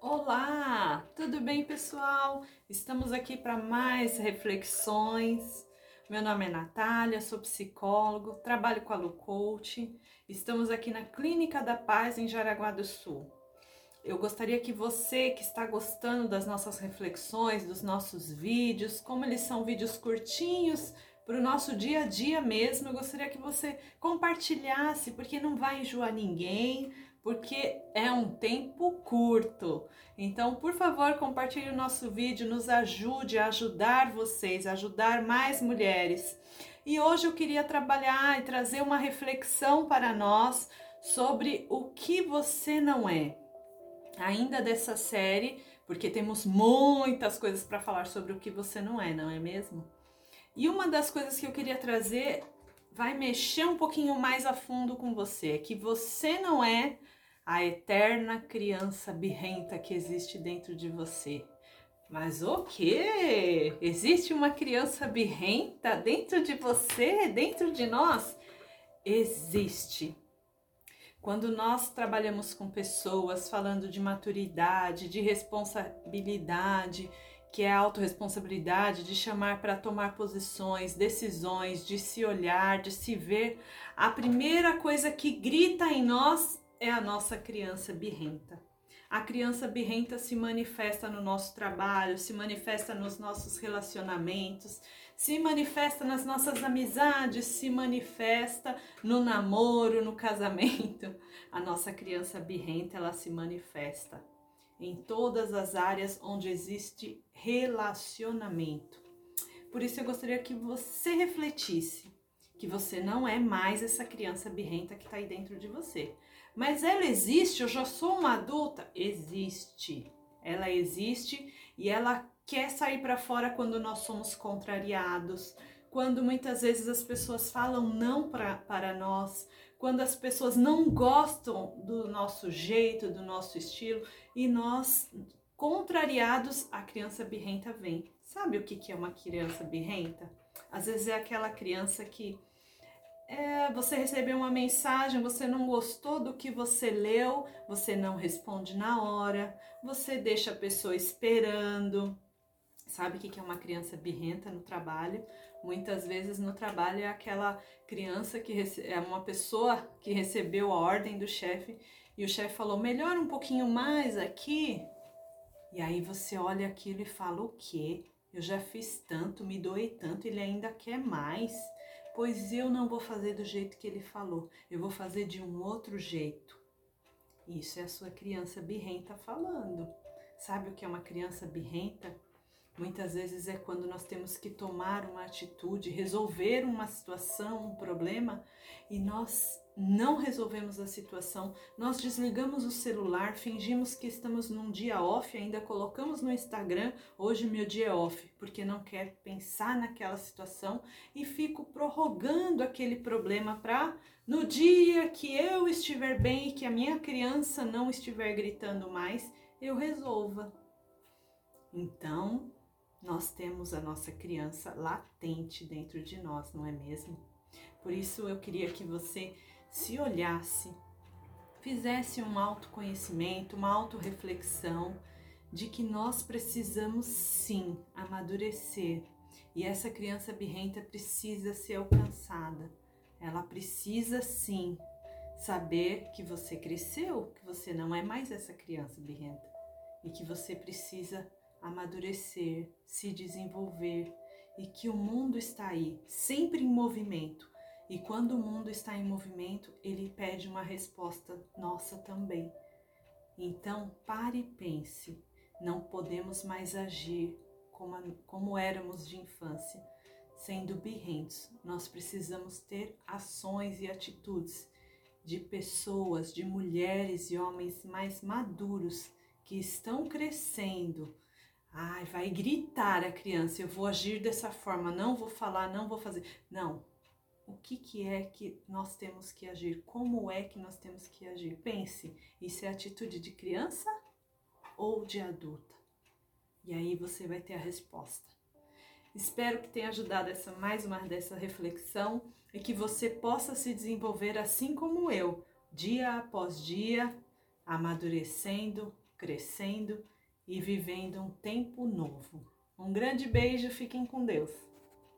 Olá, tudo bem, pessoal? Estamos aqui para mais reflexões. Meu nome é Natália, sou psicólogo, trabalho com a Lu Coach. Estamos aqui na Clínica da Paz em Jaraguá do Sul. Eu gostaria que você que está gostando das nossas reflexões, dos nossos vídeos, como eles são vídeos curtinhos, para o nosso dia a dia mesmo, eu gostaria que você compartilhasse, porque não vai enjoar ninguém, porque é um tempo curto. Então, por favor, compartilhe o nosso vídeo, nos ajude a ajudar vocês, a ajudar mais mulheres. E hoje eu queria trabalhar e trazer uma reflexão para nós sobre o que você não é. Ainda dessa série, porque temos muitas coisas para falar sobre o que você não é, não é mesmo? E uma das coisas que eu queria trazer vai mexer um pouquinho mais a fundo com você, é que você não é a eterna criança birrenta que existe dentro de você. Mas o que? Existe uma criança birrenta dentro de você, dentro de nós? Existe. Quando nós trabalhamos com pessoas falando de maturidade, de responsabilidade, que é a autorresponsabilidade de chamar para tomar posições, decisões, de se olhar, de se ver, a primeira coisa que grita em nós é a nossa criança birrenta. A criança birrenta se manifesta no nosso trabalho, se manifesta nos nossos relacionamentos, se manifesta nas nossas amizades, se manifesta no namoro, no casamento. A nossa criança birrenta, ela se manifesta em todas as áreas onde existe relacionamento. Por isso eu gostaria que você refletisse que você não é mais essa criança birrenta que está aí dentro de você. Mas ela existe, eu já sou uma adulta? Existe. Ela existe e ela quer sair para fora quando nós somos contrariados, quando muitas vezes as pessoas falam não pra, para nós, quando as pessoas não gostam do nosso jeito, do nosso estilo e nós, contrariados, a criança birrenta vem. Sabe o que, é uma criança birrenta? Às vezes é aquela criança que é, você recebeu uma mensagem, você não gostou do que você leu, você não responde na hora, você deixa a pessoa esperando. Sabe o que é uma criança birrenta no trabalho? Muitas vezes no trabalho é aquela criança que é uma pessoa que recebeu a ordem do chefe e o chefe falou: melhora um pouquinho mais aqui. E aí você olha aquilo e fala: o quê? Eu já fiz tanto, me doei tanto, ele ainda quer mais pois eu não vou fazer do jeito que ele falou, eu vou fazer de um outro jeito. Isso é a sua criança birrenta falando. Sabe o que é uma criança birrenta? Muitas vezes é quando nós temos que tomar uma atitude, resolver uma situação, um problema, e nós não resolvemos a situação, nós desligamos o celular, fingimos que estamos num dia off, ainda colocamos no Instagram, hoje meu dia é off, porque não quer pensar naquela situação e fico prorrogando aquele problema para no dia que eu estiver bem e que a minha criança não estiver gritando mais, eu resolva. Então, nós temos a nossa criança latente dentro de nós, não é mesmo? Por isso eu queria que você se olhasse, fizesse um autoconhecimento, uma autorreflexão de que nós precisamos sim amadurecer e essa criança birrenta precisa ser alcançada. Ela precisa sim saber que você cresceu, que você não é mais essa criança birrenta e que você precisa amadurecer, se desenvolver e que o mundo está aí, sempre em movimento, e quando o mundo está em movimento, ele pede uma resposta nossa também. Então, pare e pense. Não podemos mais agir como, como éramos de infância, sendo birrentos. Nós precisamos ter ações e atitudes de pessoas, de mulheres e homens mais maduros que estão crescendo. Ai, vai gritar a criança, eu vou agir dessa forma, não vou falar, não vou fazer. Não, o que, que é que nós temos que agir, como é que nós temos que agir. Pense, isso é atitude de criança ou de adulta? E aí você vai ter a resposta. Espero que tenha ajudado essa mais uma dessa reflexão e que você possa se desenvolver assim como eu, dia após dia, amadurecendo crescendo e vivendo um tempo novo. Um grande beijo, fiquem com Deus.